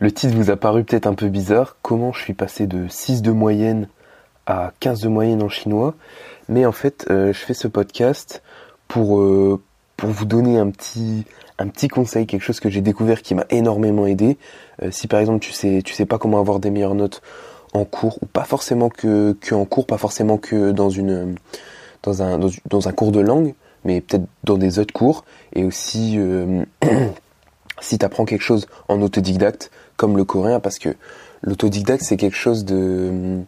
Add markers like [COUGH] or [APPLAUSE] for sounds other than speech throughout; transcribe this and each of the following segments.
Le titre vous a paru peut-être un peu bizarre. Comment je suis passé de 6 de moyenne à 15 de moyenne en chinois? Mais en fait, euh, je fais ce podcast pour, euh, vous donner un petit, conseil, quelque chose que j'ai découvert qui m'a énormément aidé. Euh, si par exemple tu sais, sais pas comment avoir des meilleures notes en cours, ou pas forcément que, que en cours, pas forcément que dans une, dans un, dans, un cours de langue, mais peut-être dans des autres cours, et aussi [CLEARS THROAT] si tu apprends quelque chose en autodidacte, comme le coréen, parce que l'autodidacte c'est quelque chose de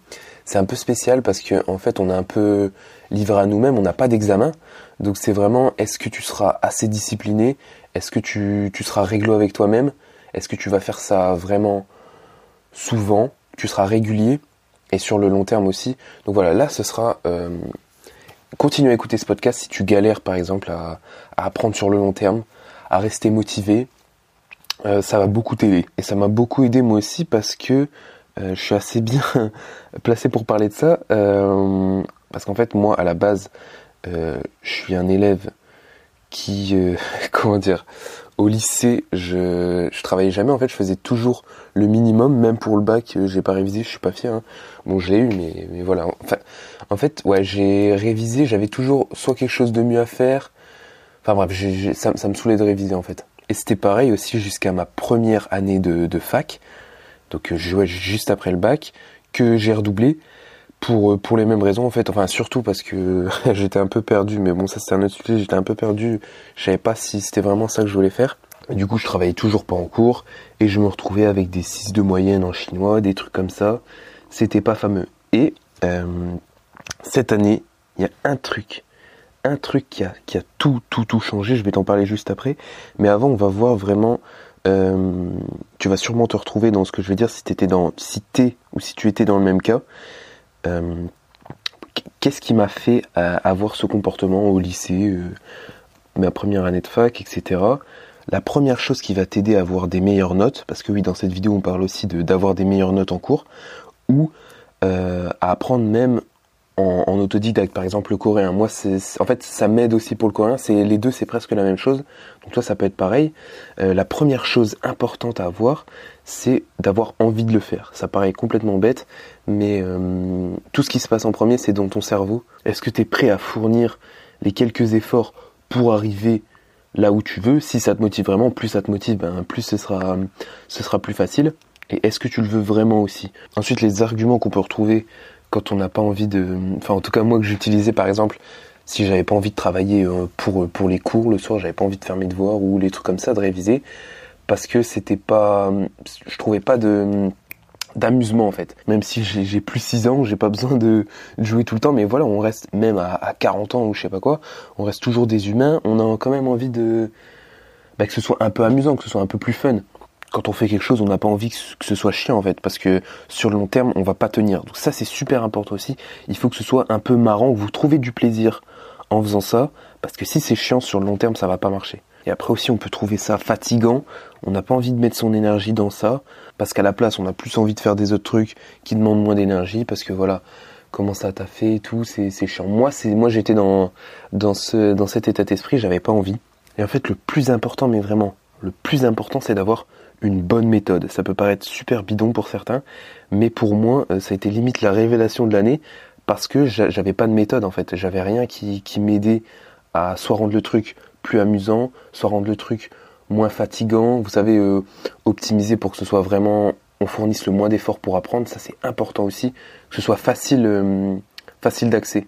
c'est un peu spécial parce que en fait on est un peu livré à nous-mêmes, on n'a pas d'examen, donc c'est vraiment est-ce que tu seras assez discipliné, est-ce que tu, seras réglo avec toi-même, est-ce que tu vas faire ça vraiment souvent, tu seras régulier? Et sur le long terme aussi. Donc voilà, là ce sera euh, continue à écouter ce podcast si tu galères par exemple à apprendre sur le long terme, à rester motivé, euh, ça va beaucoup t'aider. Et ça m'a beaucoup aidé moi aussi parce que euh, je suis assez bien [LAUGHS] placé pour parler de ça. Euh, parce qu'en fait, moi, à la base, je suis un élève qui, [LAUGHS] comment dire, au lycée, je, je travaillais jamais. En fait, je faisais toujours le minimum, même pour le bac. J'ai pas révisé, je suis pas fier. Hein. Bon, je l'ai eu, mais, mais voilà. En fait, ouais, j'ai révisé. J'avais toujours soit quelque chose de mieux à faire. Enfin bref, ça, ça me saoulait de réviser en fait. Et c'était pareil aussi jusqu'à ma première année de, fac. Donc euh, je jouais juste après le bac, que j'ai redoublé pour, euh, pour les mêmes raisons en fait. Enfin surtout parce que [LAUGHS] j'étais un peu perdu, mais bon ça c'était un autre sujet, j'étais un peu perdu. Je savais pas si c'était vraiment ça que je voulais faire. du coup je travaillais toujours pas en cours et je me retrouvais avec des 6 de moyenne en chinois, des trucs comme ça. C'était pas fameux. Et euh, cette année, il y a un truc un truc qui a, tout, tout, tout changé. Je vais t'en parler juste après. Mais avant, on va voir vraiment. Euh, tu vas sûrement te retrouver dans ce que je vais dire si t'étais dans, si ou si tu étais dans le même cas. Euh, qu'est-ce qui m'a fait euh, avoir ce comportement au lycée, ma première année de fac, etc. La première chose qui va t'aider à avoir des meilleures notes, parce que oui, dans cette vidéo, on parle aussi de d'avoir des meilleures notes en cours, ou à apprendre même en, autodidacte, par exemple le coréen. Moi, c'est en fait ça m'aide aussi pour le coréen. C'est les deux, c'est presque la même chose. Donc toi, ça peut être pareil. Euh, la première chose importante à avoir, c'est d'avoir envie de le faire. Ça paraît complètement bête, mais euh, tout ce qui se passe en premier, c'est dans ton cerveau. Est-ce que tu es prêt à fournir les quelques efforts pour arriver là où tu veux? Si ça te motive vraiment, plus ça te motive, ben, plus ce sera, ce sera plus facile. Et est-ce que tu le veux vraiment aussi? Ensuite, les arguments qu'on peut retrouver quand on n'a pas envie de, enfin en tout cas moi que j'utilisais par exemple si j'avais pas envie de travailler euh, pour pour les cours le soir, j'avais pas envie de faire mes devoirs ou les trucs comme ça, de réviser parce que c'était pas, je trouvais pas de d'amusement en fait. Même si j'ai plus 6 ans, j'ai pas besoin de, jouer tout le temps, mais voilà, on reste même à, à, 40 ans ou je sais pas quoi, on reste toujours des humains, on a quand même envie de bah, que ce soit un peu amusant, que ce soit un peu plus fun quand on fait quelque chose, on n'a pas envie que ce soit chiant en fait, parce que sur le long terme, on va pas tenir. Donc ça, c'est super important aussi. Il faut que ce soit un peu marrant, que vous trouvez du plaisir en faisant ça, parce que si c'est chiant sur le long terme, ça va pas marcher. Et après aussi, on peut trouver ça fatigant. On n'a pas envie de mettre son énergie dans ça, parce qu'à la place, on a plus envie de faire des autres trucs qui demandent moins d'énergie, parce que voilà, comment ça t'a fait et tout, c'est chiant. Moi, moi, j'étais dans dans cet état d'esprit, j'avais pas envie. Et en fait, le plus important, mais vraiment, le plus important, c'est d'avoir une bonne méthode. Ça peut paraître super bidon pour certains, mais pour moi, euh, ça a été limite la révélation de l'année parce que j'avais pas de méthode en fait. J'avais rien qui, qui m'aidait à soit rendre le truc plus amusant, soit rendre le truc moins fatigant. Vous savez, euh, optimiser pour que ce soit vraiment, on fournisse le moins d'efforts pour apprendre. Ça c'est important aussi, que ce soit facile, euh, facile d'accès.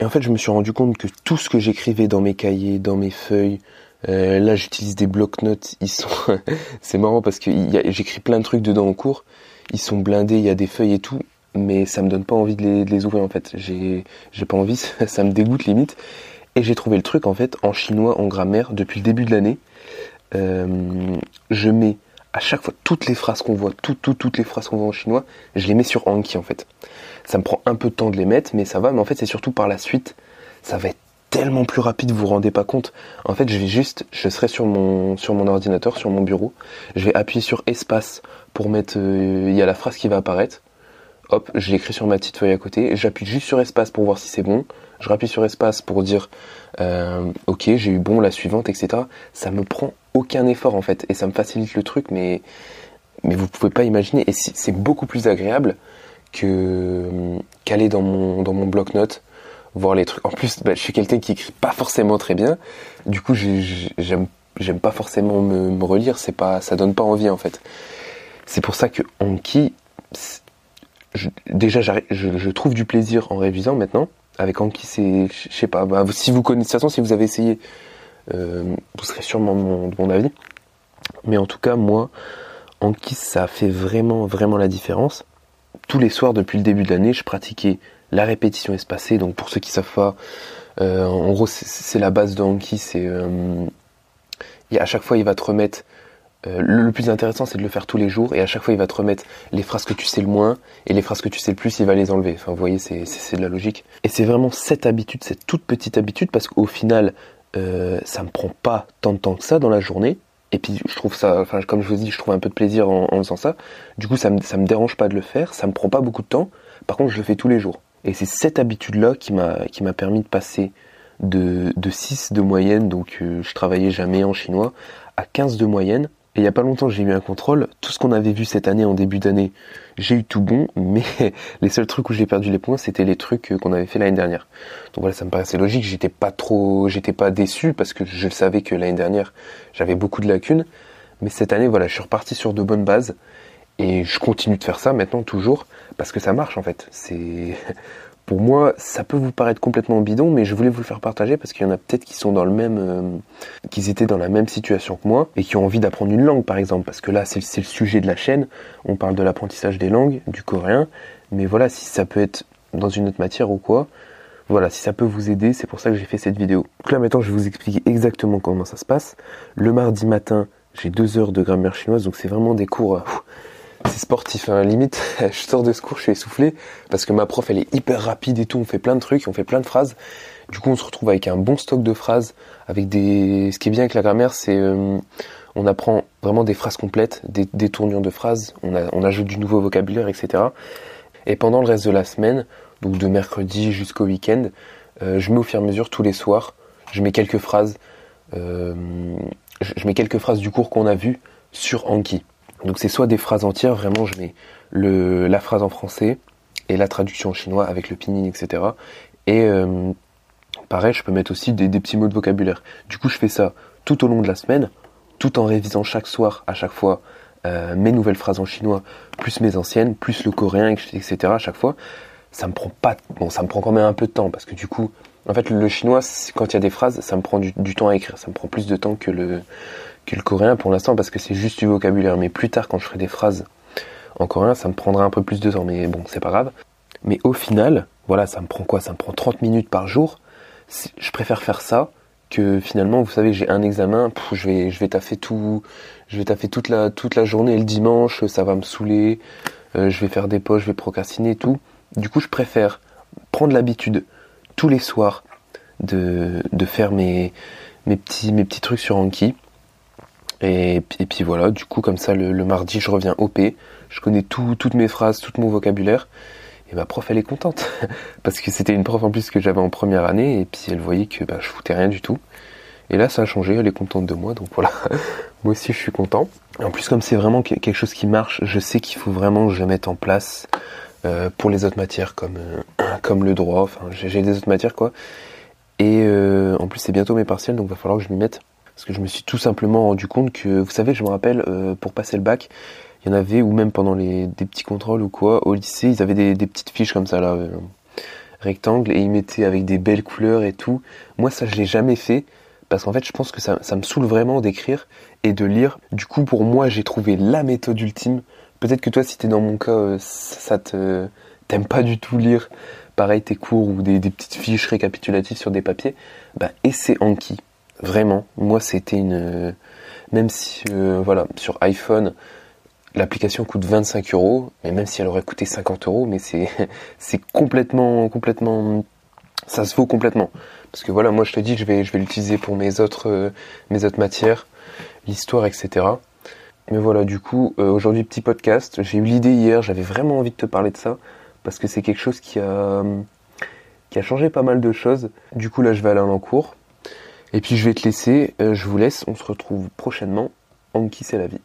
Et en fait, je me suis rendu compte que tout ce que j'écrivais dans mes cahiers, dans mes feuilles, euh, là, j'utilise des blocs-notes. Ils sont, [LAUGHS] c'est marrant parce que j'écris plein de trucs dedans en cours. Ils sont blindés, il y a des feuilles et tout, mais ça me donne pas envie de les, ouvrir en fait. J'ai, pas envie, [LAUGHS] ça me dégoûte limite. Et j'ai trouvé le truc en fait en chinois, en grammaire, depuis le début de l'année. Euh, je mets à chaque fois toutes les phrases qu'on voit, toutes, toutes, toutes les phrases qu'on voit en chinois, je les mets sur Anki en fait. Ça me prend un peu de temps de les mettre, mais ça va. Mais en fait, c'est surtout par la suite, ça va être tellement plus rapide, vous vous rendez pas compte. En fait, je vais juste, je serai sur mon sur mon ordinateur, sur mon bureau, je vais appuyer sur espace pour mettre, euh, il y a la phrase qui va apparaître. Hop, je l'écris sur ma petite feuille à côté. J'appuie juste sur espace pour voir si c'est bon. Je rappuie sur espace pour dire, euh, ok, j'ai eu bon la suivante, etc. Ça me prend aucun effort en fait et ça me facilite le truc, mais mais vous pouvez pas imaginer. Et c'est beaucoup plus agréable que qu'aller dans mon dans mon bloc-notes voir les trucs. En plus, bah, je suis quelqu'un qui écrit pas forcément très bien. Du coup, j'aime j'aime pas forcément me, relire. C'est pas ça donne pas envie en fait. C'est pour ça que Anki, déjà je, je, trouve du plaisir en révisant maintenant. Avec Anki, c'est je sais pas. Bah, si vous connaissez de toute façon, si vous avez essayé, euh, vous serez sûrement mon, de mon avis. Mais en tout cas, moi, Anki, ça fait vraiment vraiment la différence tous les soirs depuis le début de l'année, je pratiquais la répétition espacée. Donc pour ceux qui savent pas, euh, en gros c'est la base de Anki. C'est euh, à chaque fois il va te remettre. Euh, le, plus intéressant c'est de le faire tous les jours et à chaque fois il va te remettre les phrases que tu sais le moins et les phrases que tu sais le plus il va les enlever. Enfin vous voyez c'est de la logique. Et c'est vraiment cette habitude, cette toute petite habitude parce qu'au final ça me prend pas tant de temps que ça dans la journée. Et puis je trouve ça, enfin comme je vous dis, je trouve un peu de plaisir en, faisant ça. Du coup, ça me, me dérange pas de le faire, ça me prend pas beaucoup de temps. Par contre, je le fais tous les jours. Et c'est cette habitude-là qui m'a qui m'a permis de passer de, de 6 de moyenne, donc euh, je travaillais jamais en chinois, à 15 de moyenne. Et il y a pas longtemps, j'ai eu un contrôle. Tout ce qu'on avait vu cette année en début d'année, j'ai eu tout bon, [LAUGHS] mais les seuls trucs où j'ai perdu les points, c'était les trucs euh, qu'on avait fait l'année dernière. Donc voilà, ça me paraissait logique. J'étais pas trop, j'étais pas déçu parce que je savais que l'année dernière, j'avais beaucoup de lacunes. Mais cette année, voilà, je suis reparti sur de bonnes bases et je continue de faire ça maintenant toujours parce que ça marche en fait. C'est [LAUGHS] pour moi, ça peut vous paraître complètement bidon, mais je voulais vous le faire partager parce qu'il y en a peut-être qui sont dans le même, euh, qu'ils étaient dans la même situation que moi et qui ont envie d'apprendre une langue, par exemple, parce que là, c'est le sujet de la chaîne. On parle de l'apprentissage des langues, du coréen, mais voilà, si ça peut être dans une autre matière ou quoi, voilà, si ça peut vous aider, c'est pour ça que j'ai fait cette vidéo. Donc là, maintenant, je vais vous expliquer exactement comment ça se passe. Le mardi matin, j'ai deux heures de grammaire chinoise, donc c'est vraiment des cours. Euh, c'est sportif, hein. limite, [LAUGHS] je sors de ce cours, je suis essoufflé, parce que ma prof, elle est hyper rapide et tout, on fait plein de trucs, on fait plein de phrases. Du coup, on se retrouve avec un bon stock de phrases, avec des... Ce qui est bien avec la grammaire, c'est... Euh, on apprend vraiment des phrases complètes, des, des tournures de phrases, on, ajoute du nouveau vocabulaire, etc. Et pendant le reste de la semaine, donc de mercredi jusqu'au week-end, euh, je mets au fur et à mesure tous les soirs, je mets quelques phrases, euh, je mets quelques phrases du cours qu'on a vu sur Anki. Donc c'est soit des phrases entières, vraiment je mets la phrase en français et la traduction en chinois avec le pinyin, etc. Et euh, pareil, je peux mettre aussi des, petits mots de vocabulaire. Du coup, je fais ça tout au long de la semaine, tout en révisant chaque soir, à chaque fois, euh, mes nouvelles phrases en chinois, plus mes anciennes, plus le coréen, etc. à chaque fois. Ça me prend pas, bon, ça me prend quand même un peu de temps parce que du coup, en fait, le chinois, quand il y a des phrases, ça me prend du, temps à écrire. Ça me prend plus de temps que le, coréen pour l'instant parce que c'est juste du vocabulaire. Mais plus tard, quand je ferai des phrases en coréen, ça me prendra un peu plus de temps. Mais bon, c'est pas grave. Mais au final, voilà, ça me prend quoi? Ça me prend 30 minutes par jour. Je préfère faire ça que finalement, vous savez, j'ai un examen, je vais, je vais taffer tout, je vais taffer toute la, toute la journée. le dimanche, ça va me saouler. Euh, je vais faire des poches, je vais procrastiner et tout. Du coup, je préfère prendre l'habitude tous les soirs de, de faire mes, petits trucs sur Anki et, puis voilà, du coup, comme ça, le, mardi, je reviens OP. Je connais toutes mes phrases, tout mon vocabulaire. Et ma prof, elle est contente. [LAUGHS] Parce que c'était une prof en plus que j'avais en première année. Et puis elle voyait que bah, je foutais rien du tout. Et là, ça a changé. Elle est contente de moi. Donc voilà. [LAUGHS] moi aussi, je suis content. en plus, comme c'est vraiment quelque chose qui marche, je sais qu'il faut vraiment que je mette en place euh, pour les autres matières comme, euh, [CLEARS THROAT] comme le droit. Enfin, j'ai des autres matières, quoi. Et euh, en plus, c'est bientôt mes partiels. Donc va falloir que je m'y mette. Parce que je me suis tout simplement rendu compte que, vous savez, je me rappelle, pour passer le bac, il y en avait, ou même pendant les, des petits contrôles ou quoi, au lycée, ils avaient des, petites fiches comme ça, là, rectangles, et ils mettaient avec des belles couleurs et tout. Moi, ça, je l'ai jamais fait, parce qu'en fait, je pense que ça, ça me saoule vraiment d'écrire et de lire. Du coup, pour moi, j'ai trouvé la méthode ultime. Peut-être que toi, si t'es dans mon cas, euh, ça te t'aimes pas du tout lire, pareil, tes cours ou des, petites fiches récapitulatives sur des papiers, bah, essaie Anki Vraiment, moi c'était une... Même si, euh, voilà, sur iPhone, l'application coûte 25 euros, mais même si elle aurait coûté 50 euros, mais c'est [LAUGHS] c'est complètement, complètement... Ça se vaut complètement. Parce que voilà, moi je te dis, je vais, je vais l'utiliser pour mes autres, euh, mes autres matières, l'histoire, etc. Mais voilà, du coup, euh, aujourd'hui petit podcast. J'ai eu l'idée hier, j'avais vraiment envie de te parler de ça, parce que c'est quelque chose qui a, qui a changé pas mal de choses. Du coup là, je vais aller en cours. Et puis je vais te laisser, euh, je vous laisse, on se retrouve prochainement. Anki c'est la vie.